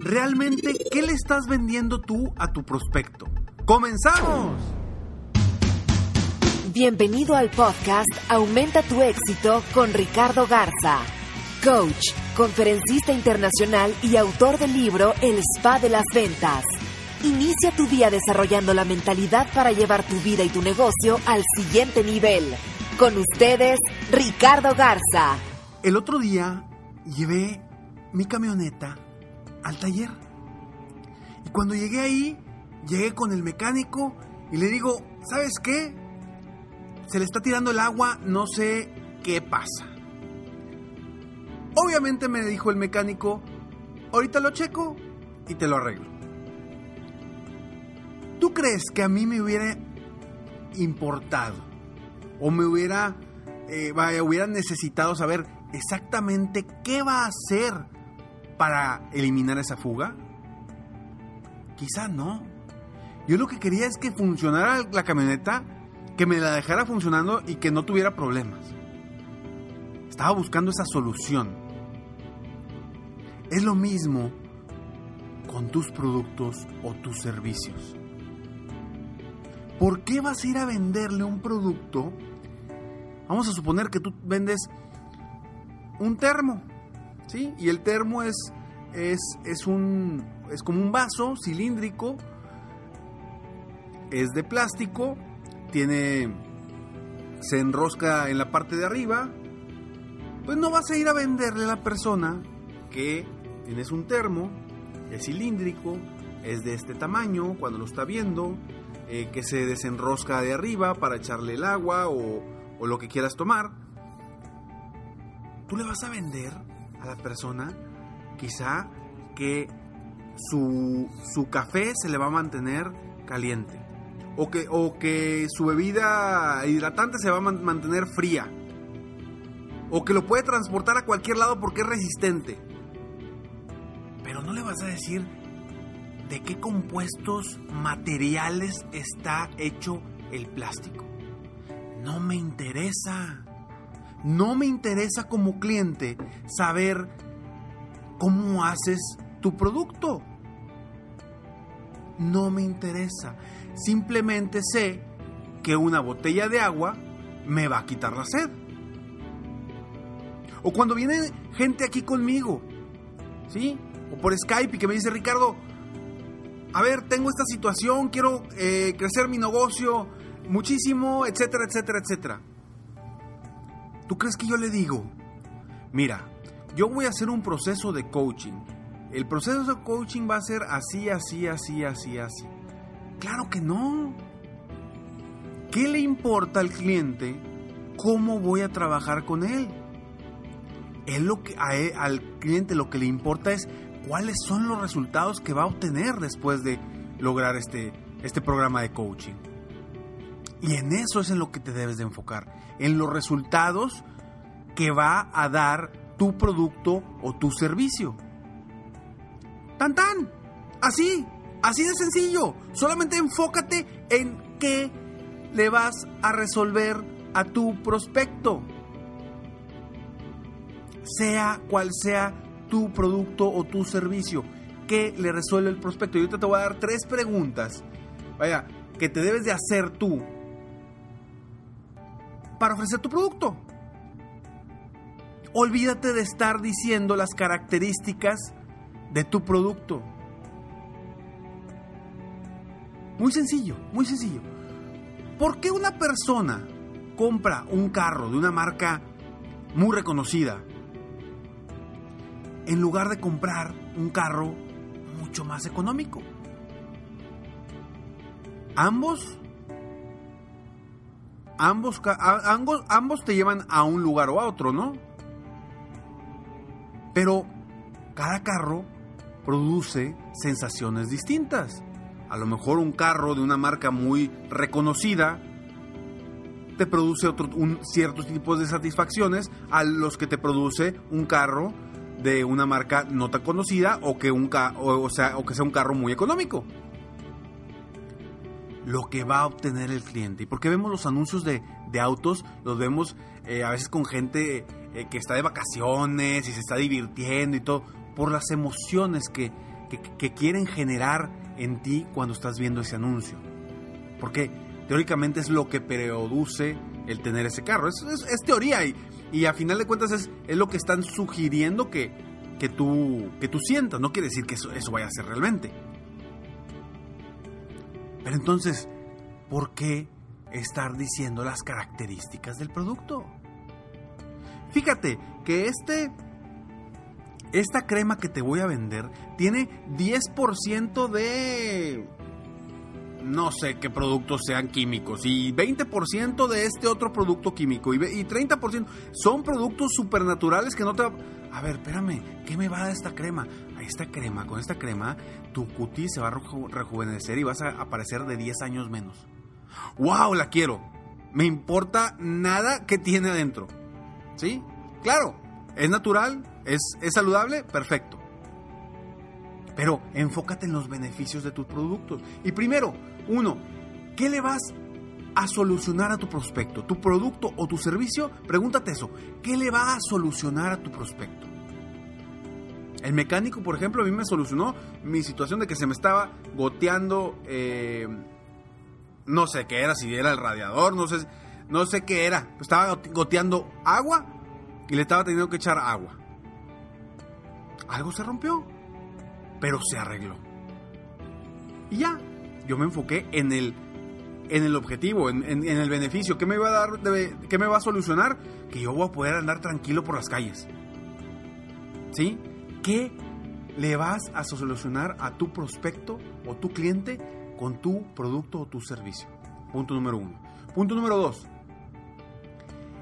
¿Realmente qué le estás vendiendo tú a tu prospecto? ¡Comenzamos! Bienvenido al podcast Aumenta tu éxito con Ricardo Garza, coach, conferencista internacional y autor del libro El Spa de las Ventas. Inicia tu día desarrollando la mentalidad para llevar tu vida y tu negocio al siguiente nivel. Con ustedes, Ricardo Garza. El otro día llevé mi camioneta al taller. Y cuando llegué ahí, llegué con el mecánico y le digo, ¿sabes qué? Se le está tirando el agua, no sé qué pasa. Obviamente me dijo el mecánico, ahorita lo checo y te lo arreglo. ¿Tú crees que a mí me hubiera importado o me hubiera, eh, hubiera necesitado saber exactamente qué va a hacer para eliminar esa fuga? Quizá no. Yo lo que quería es que funcionara la camioneta, que me la dejara funcionando y que no tuviera problemas. Estaba buscando esa solución. Es lo mismo con tus productos o tus servicios. ¿Por qué vas a ir a venderle un producto? Vamos a suponer que tú vendes un termo, ¿sí? Y el termo es, es, es, un, es como un vaso cilíndrico, es de plástico, tiene, se enrosca en la parte de arriba, pues no vas a ir a venderle a la persona que tienes un termo, es cilíndrico, es de este tamaño cuando lo está viendo, eh, que se desenrosca de arriba para echarle el agua o, o lo que quieras tomar. Tú le vas a vender a la persona quizá que su, su café se le va a mantener caliente. O que, o que su bebida hidratante se va a mantener fría. O que lo puede transportar a cualquier lado porque es resistente. Pero no le vas a decir de qué compuestos materiales está hecho el plástico. No me interesa. No me interesa como cliente saber cómo haces tu producto. No me interesa. Simplemente sé que una botella de agua me va a quitar la sed. O cuando viene gente aquí conmigo, ¿sí? O por Skype y que me dice, Ricardo, a ver, tengo esta situación, quiero eh, crecer mi negocio muchísimo, etcétera, etcétera, etcétera. ¿Tú crees que yo le digo, mira, yo voy a hacer un proceso de coaching? El proceso de coaching va a ser así, así, así, así, así. Claro que no. ¿Qué le importa al cliente cómo voy a trabajar con él? Él lo que, al cliente lo que le importa es cuáles son los resultados que va a obtener después de lograr este, este programa de coaching. Y en eso es en lo que te debes de enfocar, en los resultados que va a dar tu producto o tu servicio. Tan tan, así, así de sencillo. Solamente enfócate en qué le vas a resolver a tu prospecto. Sea cual sea tu producto o tu servicio. ¿Qué le resuelve el prospecto? Yo te voy a dar tres preguntas. Vaya, que te debes de hacer tú para ofrecer tu producto. Olvídate de estar diciendo las características de tu producto. Muy sencillo, muy sencillo. ¿Por qué una persona compra un carro de una marca muy reconocida en lugar de comprar un carro mucho más económico? Ambos ambos, ambos, te llevan a un lugar o a otro, ¿no? Pero cada carro produce sensaciones distintas. A lo mejor un carro de una marca muy reconocida te produce otro, ciertos tipos de satisfacciones a los que te produce un carro de una marca no tan conocida o que, un, o sea, o que sea un carro muy económico lo que va a obtener el cliente. ¿Y porque vemos los anuncios de, autos? Los vemos eh, a veces con gente eh, que está de vacaciones y se está divirtiendo y todo, por las emociones que, quieren generar en ti cuando estás viendo ese anuncio. Porque teóricamente es lo que produce el tener ese carro. Es, es, teoría y, y, a final de cuentas es, es lo que están sugiriendo que, que, tú, que tú sientas. No quiere decir que eso, eso vaya a ser realmente. Pero entonces, ¿por qué estar diciendo las características del producto? Fíjate que este esta crema que te voy a vender tiene 10% de no sé qué productos sean químicos y 20% de este otro producto químico y, 30% son productos supernaturales que no te... A ver, espérame, ¿qué me va a esta crema? Esta crema, con esta crema, tu cutis se va a rejuvenecer y vas a aparecer de 10 años menos. ¡Wow! La quiero. Me importa nada que tiene adentro. ¿Sí? Claro, es natural, es, es saludable, perfecto. Pero enfócate en los beneficios de tus productos. Y primero, uno, ¿qué le vas a solucionar a tu prospecto? ¿Tu producto o tu servicio? Pregúntate eso. ¿Qué le va a solucionar a tu prospecto? El mecánico, por ejemplo, a mí me solucionó mi situación de que se me estaba goteando, eh, no sé qué era, si era el radiador, no sé, no sé qué era. Estaba goteando agua y le estaba teniendo que echar agua. Algo se rompió, pero se arregló. Y ya, yo me enfoqué en el, en el objetivo, en, el beneficio. ¿Qué me va a dar, qué me va a solucionar? Que yo voy a poder andar tranquilo por las calles. ¿Sí? ¿Qué le vas a solucionar a tu prospecto o tu cliente con tu producto o tu servicio? Punto número uno. Punto número dos.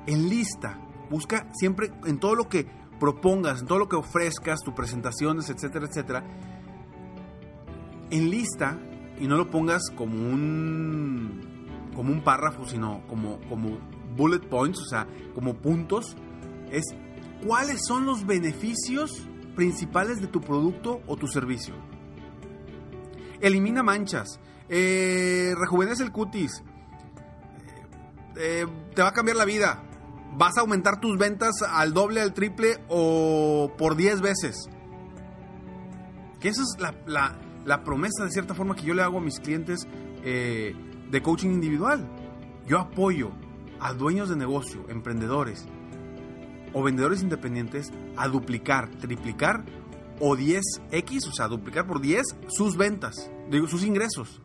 En lista, busca siempre en todo lo que propongas, en todo lo que ofrezcas, tus presentaciones, etcétera, etcétera. En lista, y no lo pongas como un, como un párrafo, sino como, como bullet points, o sea, como puntos, es cuáles son los beneficios principales de tu producto o tu servicio. Elimina manchas, eh, rejuvenece el cutis, eh, te va a cambiar la vida, vas a aumentar tus ventas al doble, al triple o por 10 veces. Que esa es la, promesa de cierta forma que yo le hago a mis clientes eh, de coaching individual. Yo apoyo a dueños de negocio, emprendedores, o vendedores independientes a duplicar, triplicar o 10x, o sea, duplicar por 10 sus ventas, digo, sus ingresos.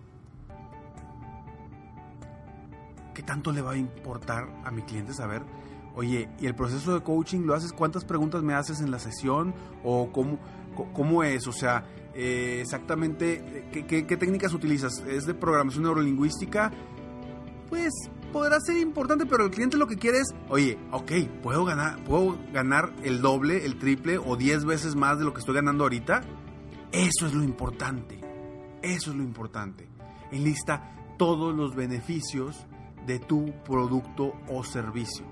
¿Qué tanto le va a importar a mi cliente saber, oye, y el proceso de coaching lo haces, cuántas preguntas me haces en la sesión o cómo, cómo es, o sea, eh, exactamente, ¿qué, qué técnicas utilizas? ¿Es de programación neurolingüística? Pues podrá ser importante, pero el cliente lo que quiere es, oye, ok, puedo ganar, puedo ganar el doble, el triple o 10 veces más de lo que estoy ganando ahorita. Eso es lo importante. Eso es lo importante. Enlista todos los beneficios de tu producto o servicio.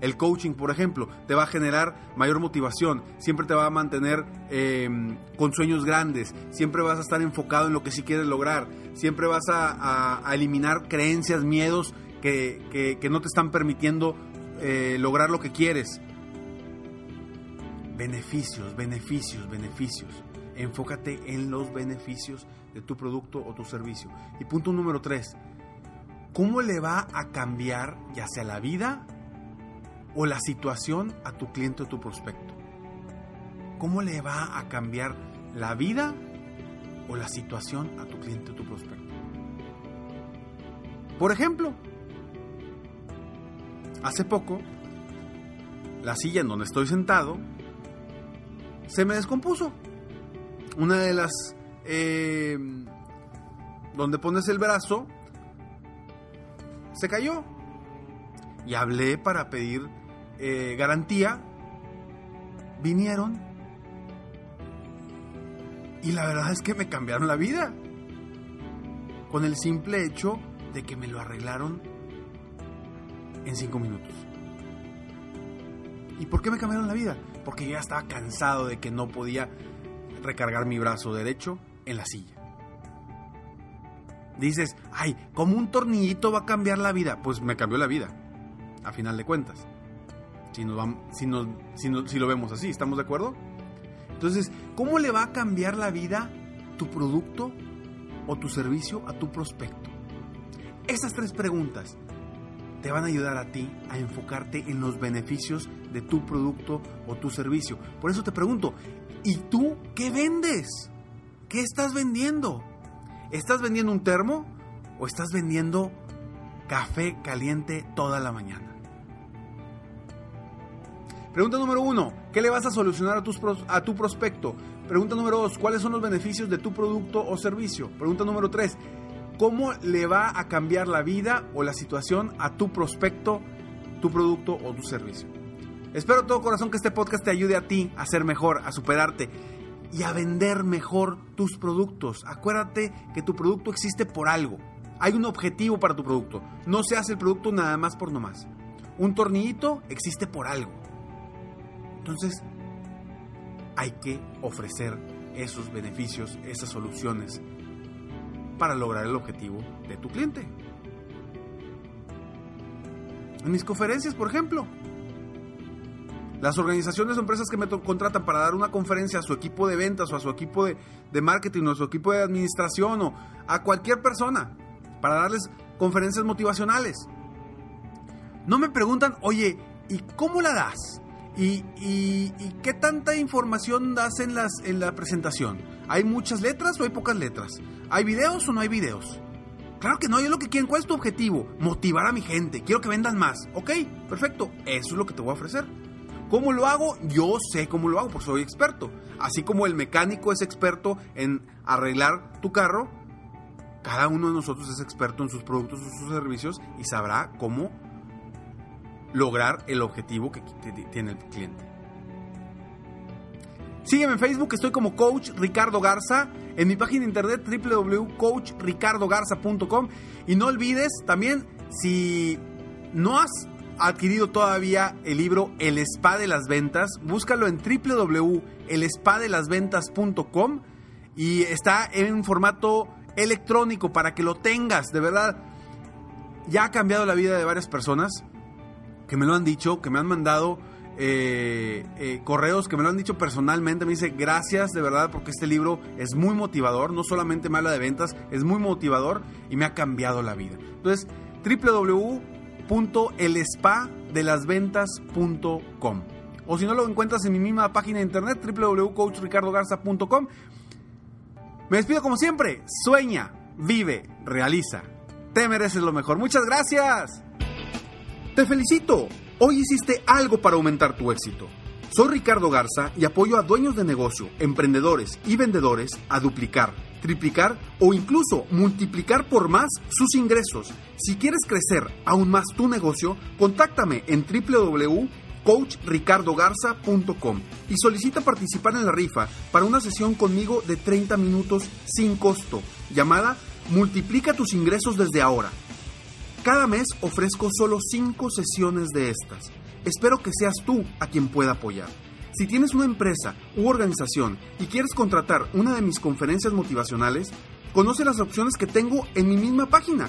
El coaching, por ejemplo, te va a generar mayor motivación, siempre te va a mantener em, con sueños grandes, siempre vas a estar enfocado en lo que sí quieres lograr, siempre vas a eliminar creencias, miedos que, no te están permitiendo eh, lograr lo que quieres. Beneficios, beneficios, beneficios. Enfócate en los beneficios de tu producto o tu servicio. Y punto número tres, ¿cómo le va a cambiar ya sea la vida o la situación a tu cliente o tu prospecto? ¿Cómo le va a cambiar la vida o la situación a tu cliente o tu prospecto? Por ejemplo, hace poco, la silla en donde estoy sentado se me descompuso. Una de las... Eh, donde pones el brazo, se cayó. Y hablé para pedir eh, garantía. Vinieron. Y la verdad es que me cambiaron la vida. Con el simple hecho de que me lo arreglaron en cinco minutos. ¿Y por qué me cambiaron la vida? Porque ya estaba cansado de que no podía recargar mi brazo derecho en la silla. Dices, ay, como un tornillito va a cambiar la vida. Pues me cambió la vida, a final de cuentas. Si, nos vamos, si, si lo vemos así, ¿estamos de acuerdo? Entonces, ¿cómo le va a cambiar la vida tu producto o tu servicio a tu prospecto? Esas tres preguntas te van a ayudar a ti a enfocarte en los beneficios de tu producto o tu servicio. Por eso te pregunto, ¿y tú qué vendes? ¿Qué estás vendiendo? ¿Estás vendiendo un termo o estás vendiendo café caliente toda la mañana? Pregunta número uno, ¿qué le vas a solucionar a, tus, a tu prospecto? Pregunta número dos, ¿cuáles son los beneficios de tu producto o servicio? Pregunta número tres, ¿cómo le va a cambiar la vida o la situación a tu prospecto, tu producto o tu servicio? Espero todo corazón que este podcast te ayude a ti a ser mejor, a superarte y a vender mejor tus productos. Acuérdate que tu producto existe por algo. Hay un objetivo para tu producto. No se hace el producto nada más por nomás. Un tornillito existe por algo. Entonces, hay que ofrecer esos beneficios, esas soluciones para lograr el objetivo de tu cliente. En mis conferencias, por ejemplo, las organizaciones o empresas que me contratan para dar una conferencia a su equipo de ventas o a su equipo de, de, marketing o a su equipo de administración o a cualquier persona para darles conferencias motivacionales. No me preguntan, oye, ¿y cómo la das? ¿Y, qué tanta información das en la presentación? ¿Hay muchas letras o hay pocas letras? ¿Hay videos o no hay videos? Claro que no, yo lo que quiero, ¿cuál es tu objetivo? Motivar a mi gente, quiero que vendan más. Ok, perfecto, eso es lo que te voy a ofrecer. ¿Cómo lo hago? Yo sé cómo lo hago, porque soy experto. Así como el mecánico es experto en arreglar tu carro, cada uno de nosotros es experto en sus productos o sus servicios y sabrá cómo lograr el objetivo que tiene el cliente. Sígueme en Facebook, estoy como Coach Ricardo Garza, en mi página de internet www.coachricardogarza.com y no olvides también si no has adquirido todavía el libro El Spa de las Ventas, búscalo en www.elespadelasventas.com y está en formato electrónico para que lo tengas, de verdad. Ya ha cambiado la vida de varias personas que me lo han dicho, que me han mandado eh, eh, correos, que me lo han dicho personalmente. Me dice gracias de verdad porque este libro es muy motivador, no solamente me habla de ventas, es muy motivador y me ha cambiado la vida. Entonces, www.elespadelasventas.com o si no lo encuentras en mi misma página de internet www.coachricardogarza.com me despido como siempre. Sueña, vive, realiza. Te mereces lo mejor. Muchas gracias. Te felicito. Hoy hiciste algo para aumentar tu éxito. Soy Ricardo Garza y apoyo a dueños de negocio, emprendedores y vendedores a duplicar, triplicar o incluso multiplicar por más sus ingresos. Si quieres crecer aún más tu negocio, contáctame en www coachricardogarza.com y solicita participar en la rifa para una sesión conmigo de 30 minutos sin costo, llamada Multiplica tus ingresos desde ahora. Cada mes ofrezco solo 5 sesiones de estas. Espero que seas tú a quien pueda apoyar. Si tienes una empresa u organización y quieres contratar una de mis conferencias motivacionales, conoce las opciones que tengo en mi misma página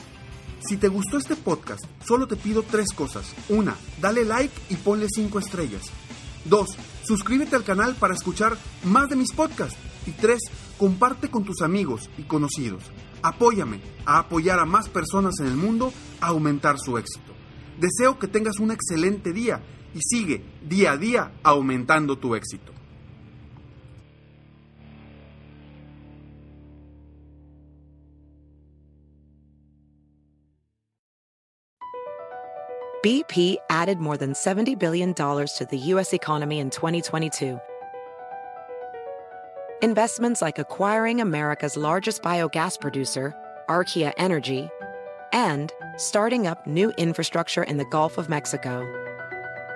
si te gustó este podcast, solo te pido tres cosas. Una, dale like y ponle cinco estrellas. Dos, suscríbete al canal para escuchar más de mis podcasts. Y tres, comparte con tus amigos y conocidos. Apóyame a apoyar a más personas en el mundo aumentar su éxito. Deseo que tengas un excelente día y sigue día a día aumentando tu éxito. BP added more than $70 billion to the U.S. economy in 2022. Investments like acquiring America's largest biogas producer, Archaea Energy, and starting up new infrastructure in the Gulf of Mexico.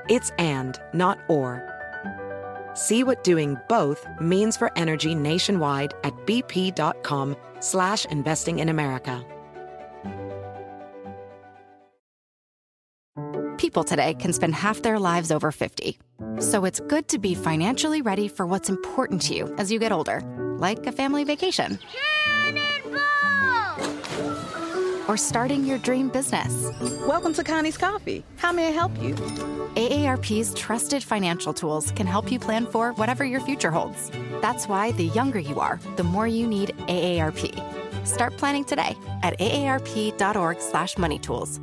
It's and, not or. See what doing both means for energy nationwide at bp.com slash investing in America. People today can spend half their lives over 50. So it's good to be financially ready for what's important to you as you get older, like a family vacation. Or starting your dream business. Welcome to Connie's Coffee. How may I help you? AARP's trusted financial tools can help you plan for whatever your future holds. That's why the younger you are, the more you need AARP. Start planning today at aarp.org/money tools.